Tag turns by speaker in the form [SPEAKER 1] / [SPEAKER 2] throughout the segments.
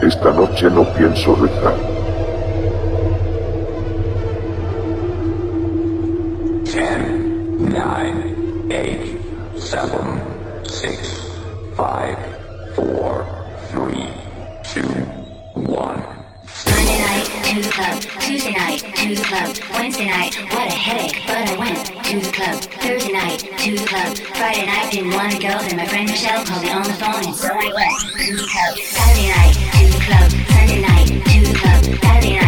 [SPEAKER 1] Esta noche no pienso rezar.
[SPEAKER 2] Ten, nine, eight, seven, six, five, four, three, two, one.
[SPEAKER 3] Friday night didn't want to go, then my friend Michelle called me on the phone and so I went to the club, Saturday night club Sunday night to the club Saturday night.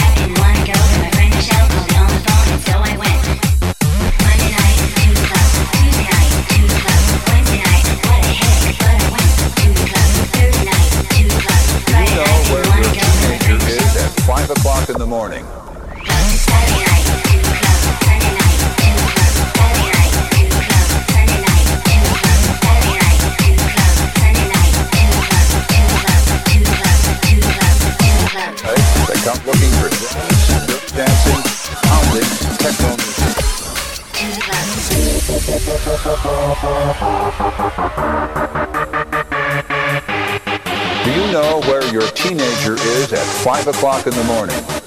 [SPEAKER 4] morning. Do you know where your teenager is at 5 o'clock in the morning?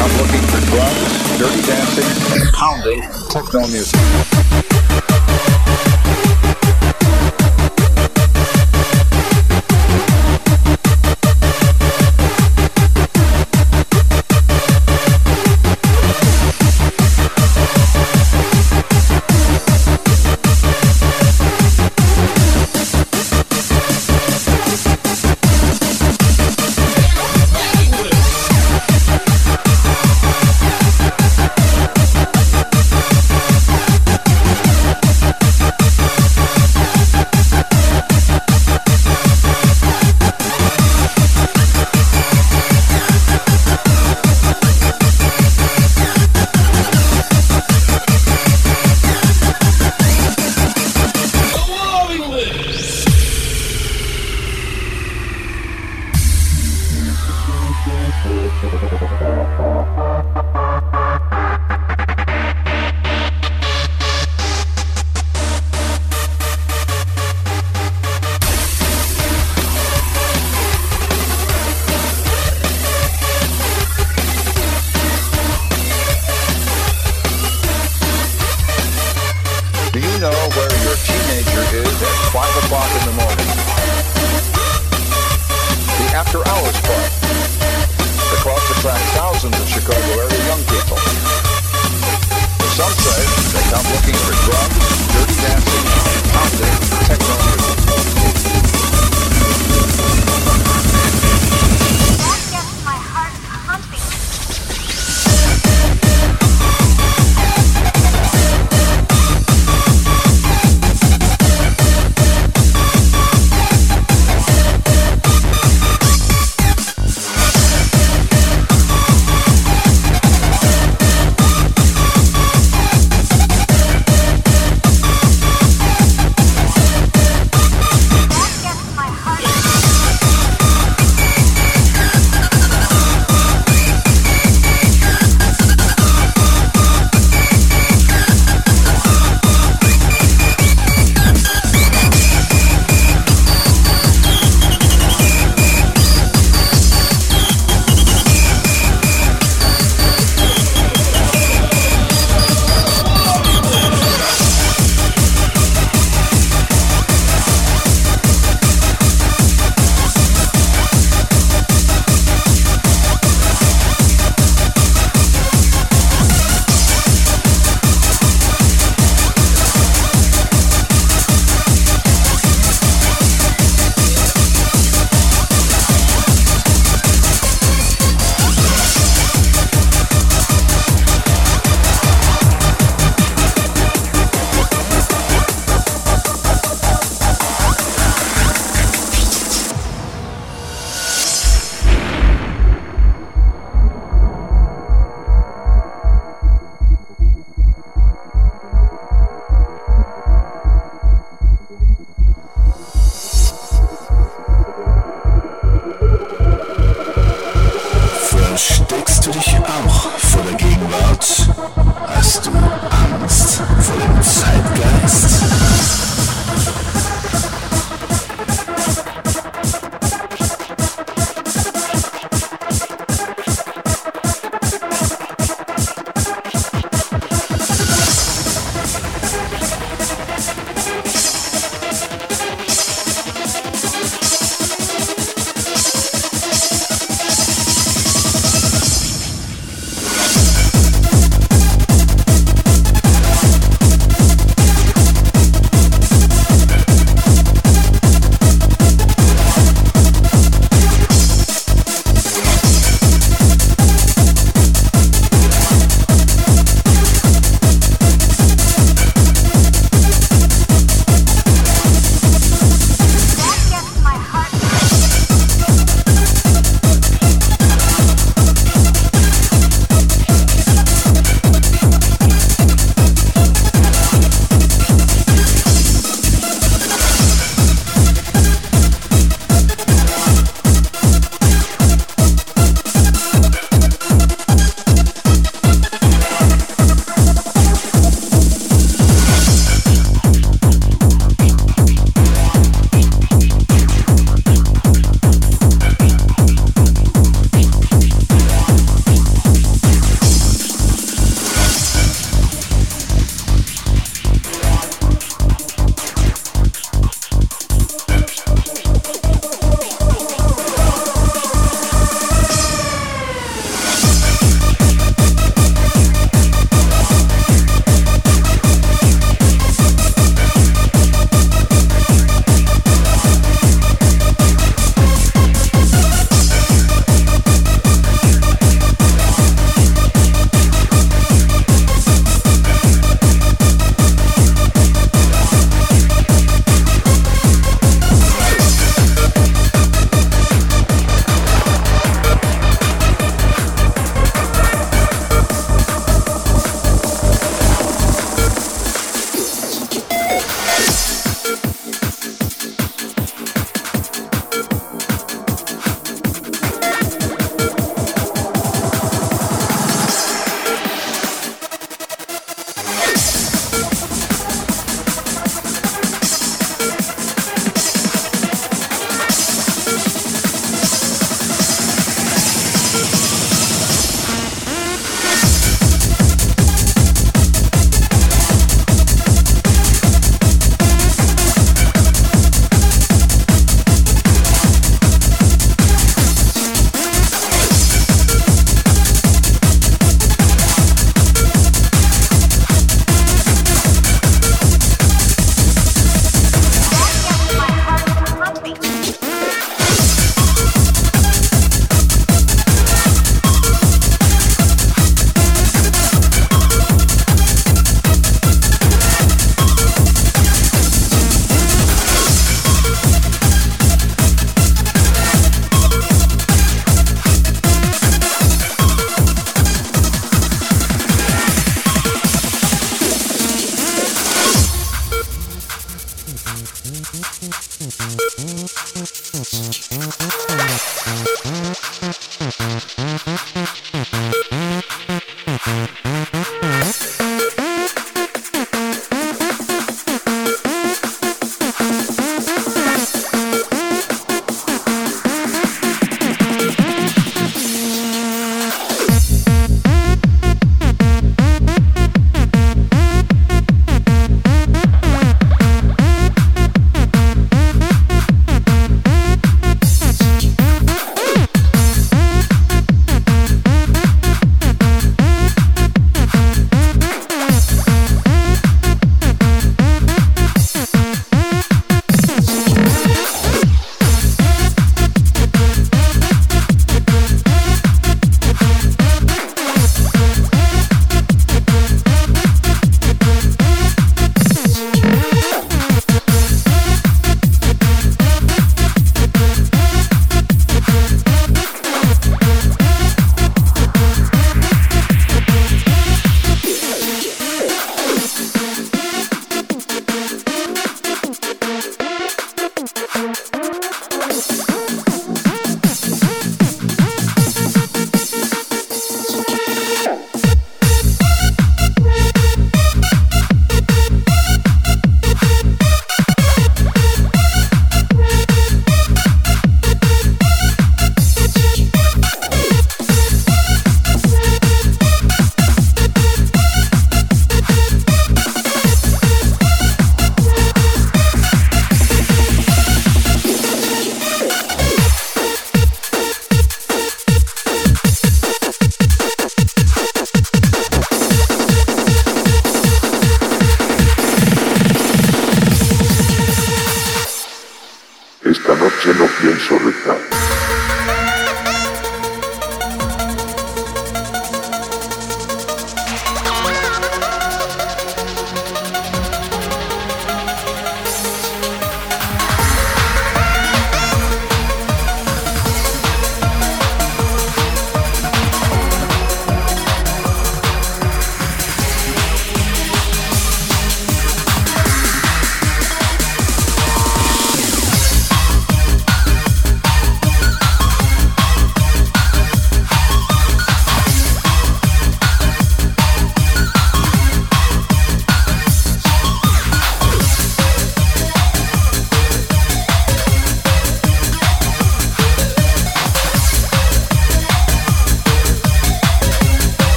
[SPEAKER 4] I'm looking for drugs, dirty dancing, and pounding techno music.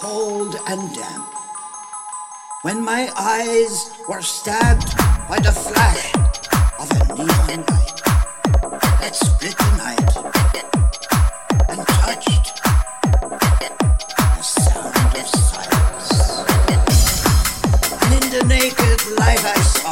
[SPEAKER 5] Cold and damp. When my eyes were stabbed by the flash of a neon light that split the night and touched the sound of silence. And in the naked light I saw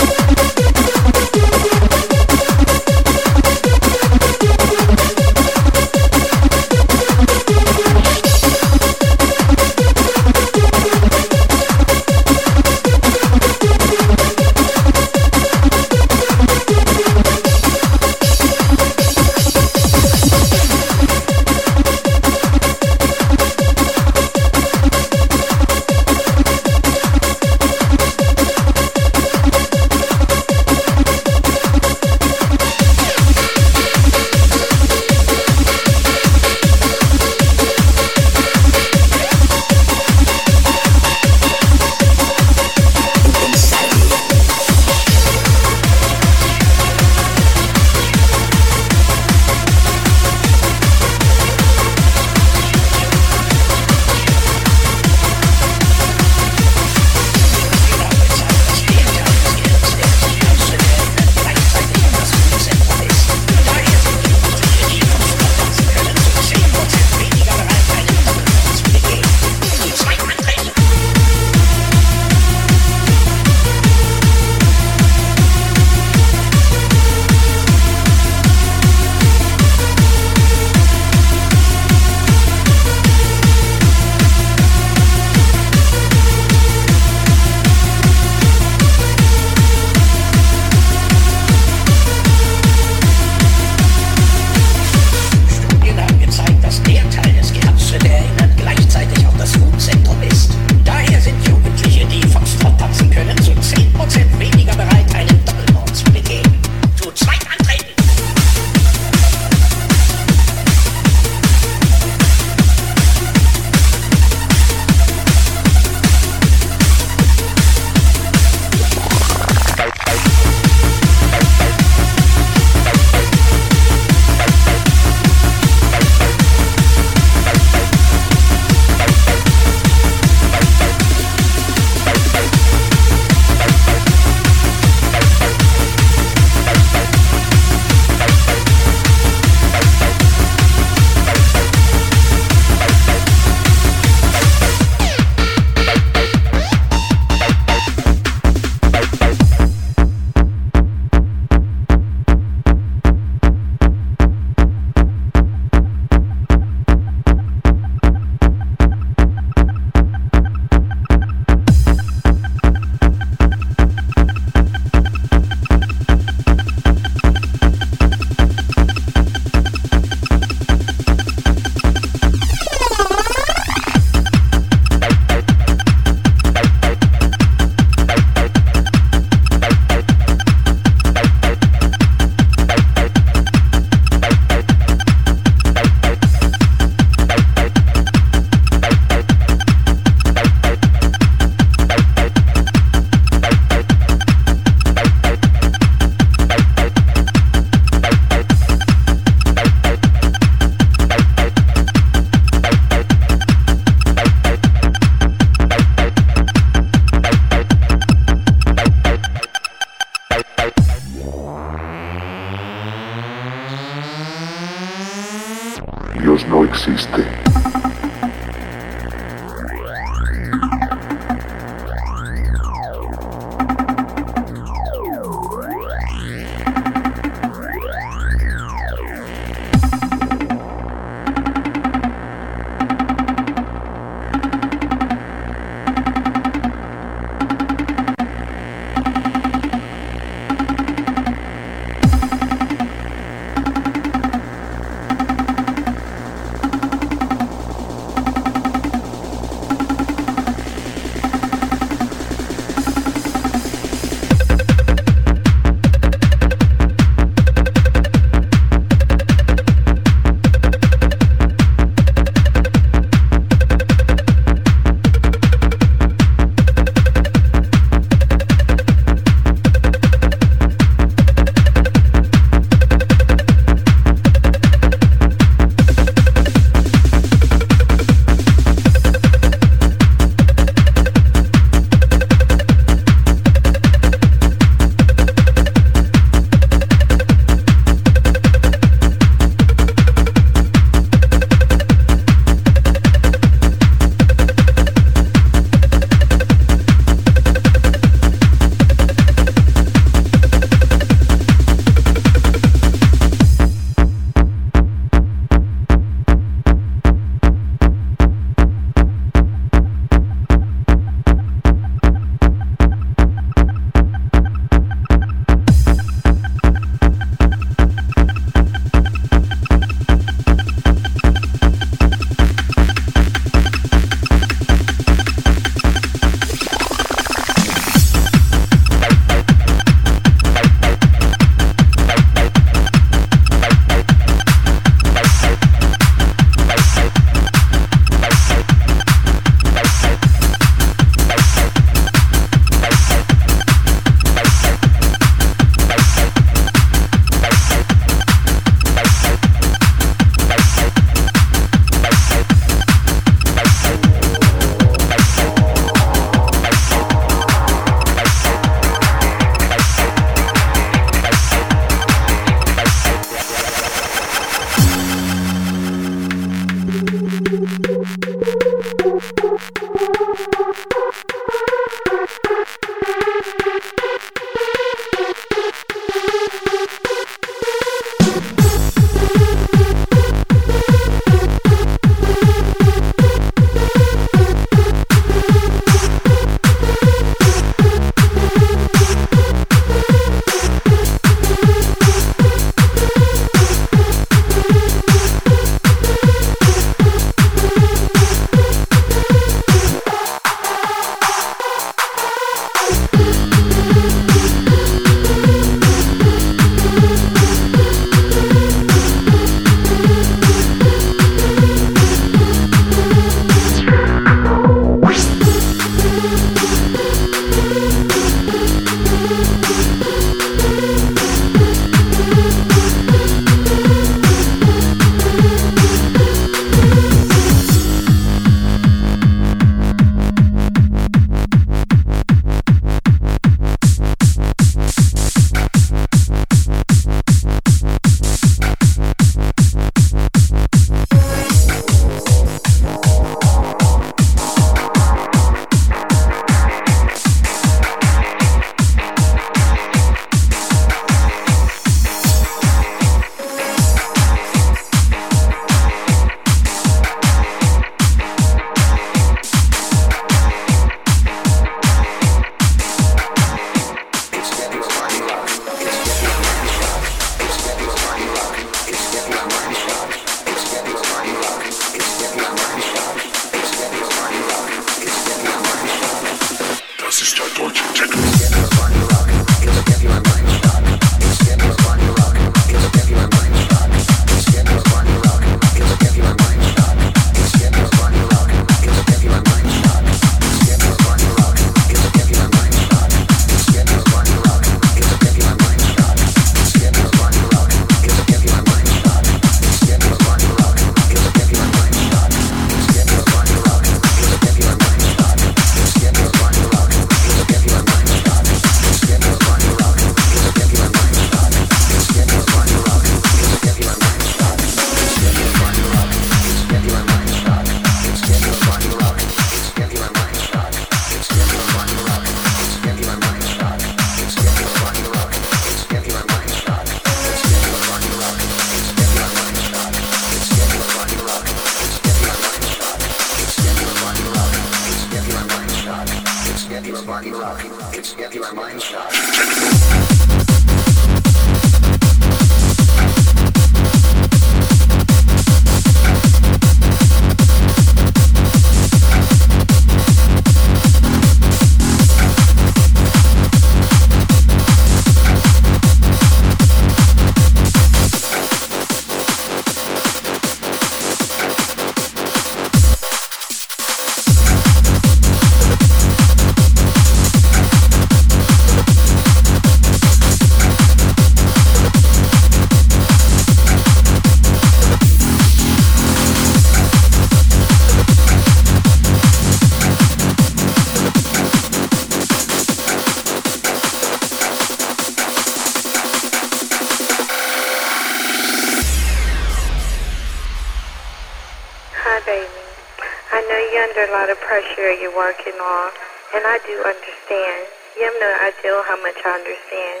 [SPEAKER 5] I
[SPEAKER 6] do understand. You have no idea how much I understand.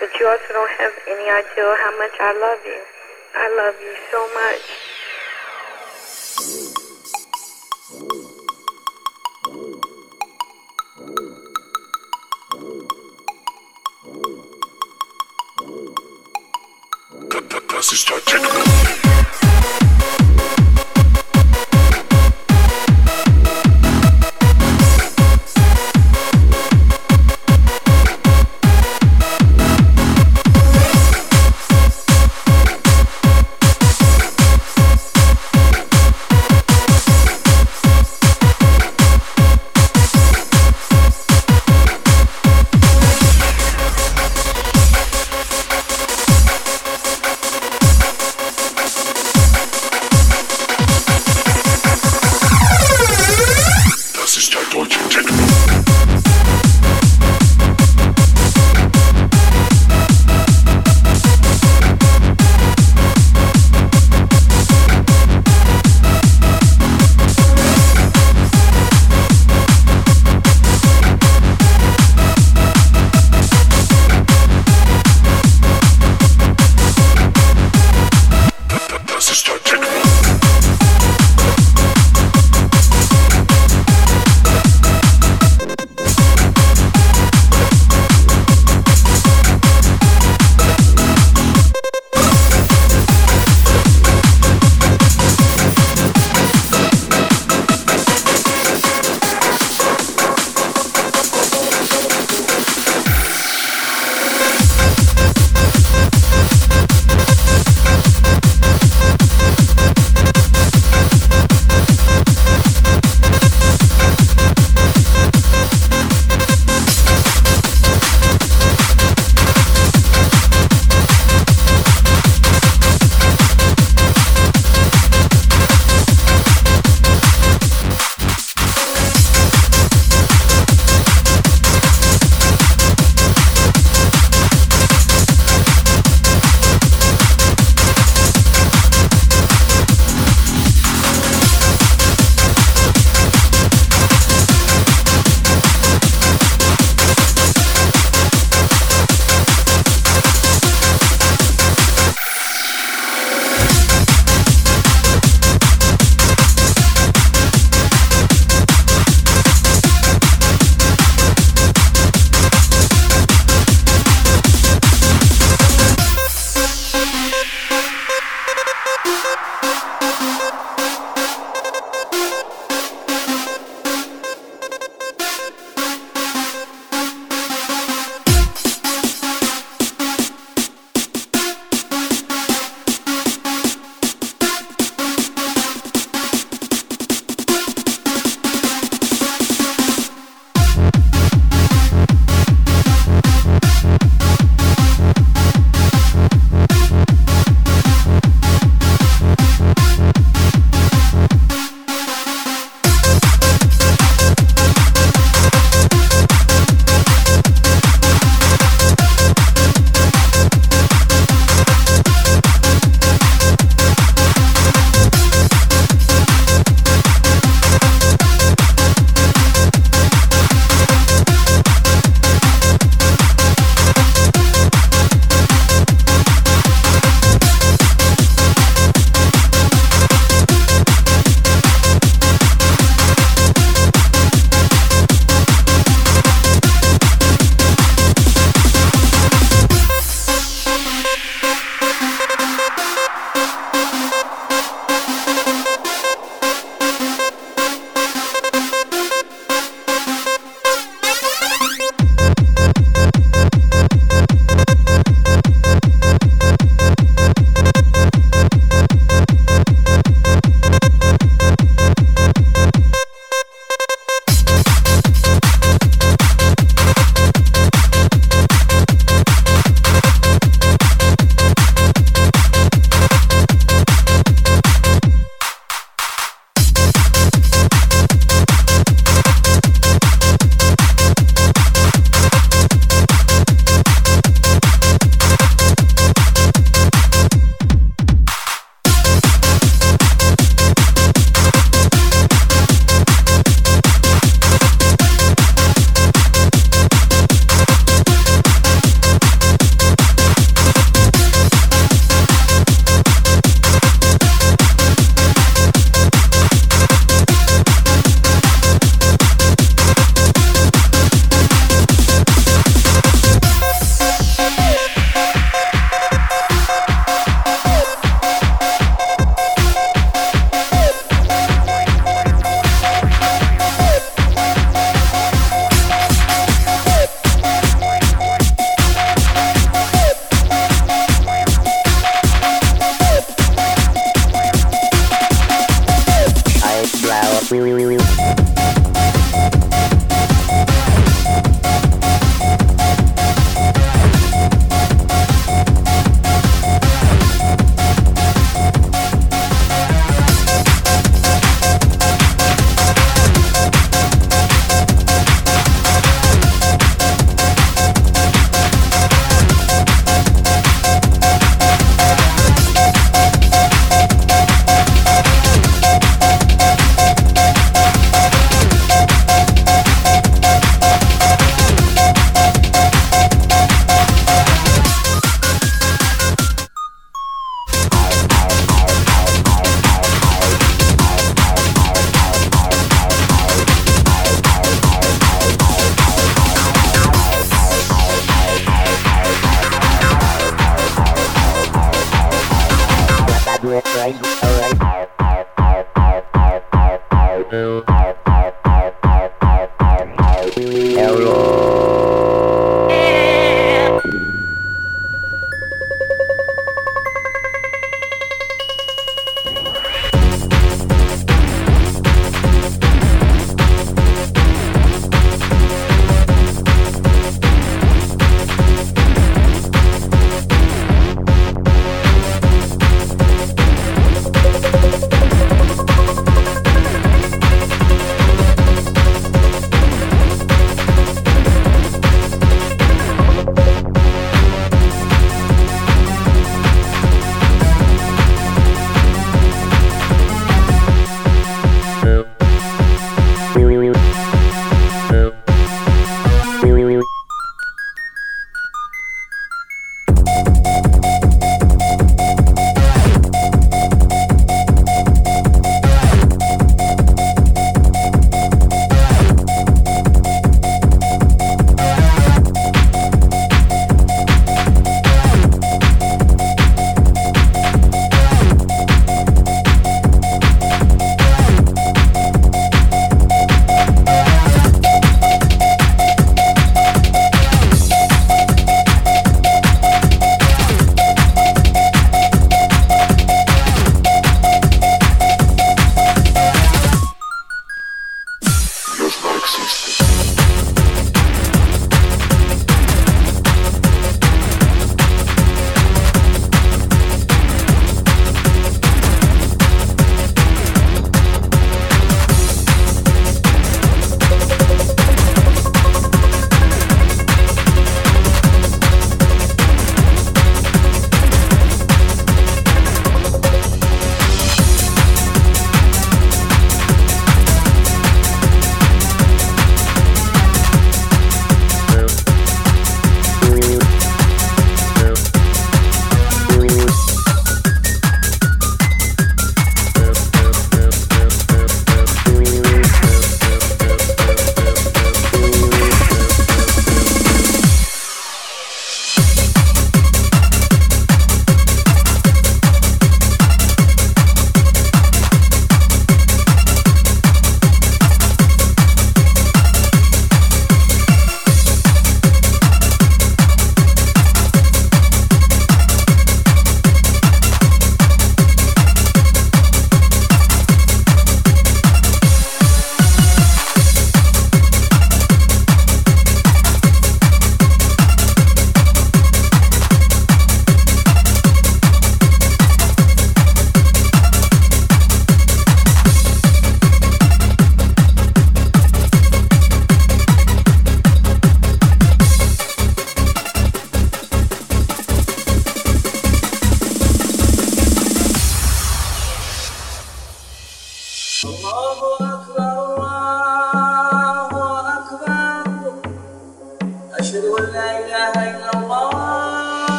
[SPEAKER 6] But you also don't have any idea how much I love you. I love you so much.
[SPEAKER 1] Das ist Techno.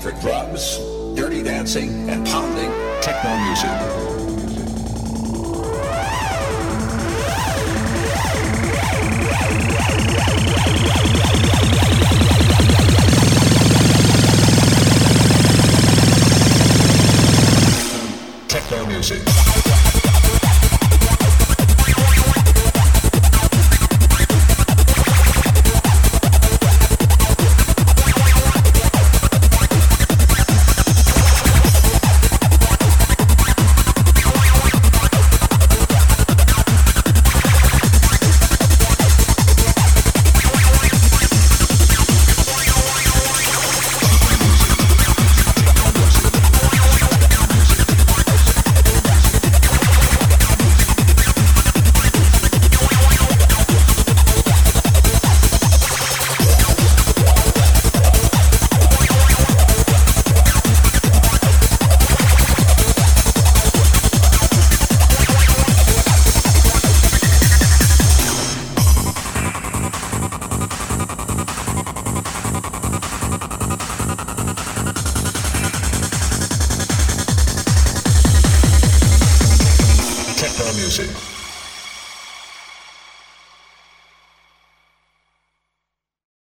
[SPEAKER 4] For drugs,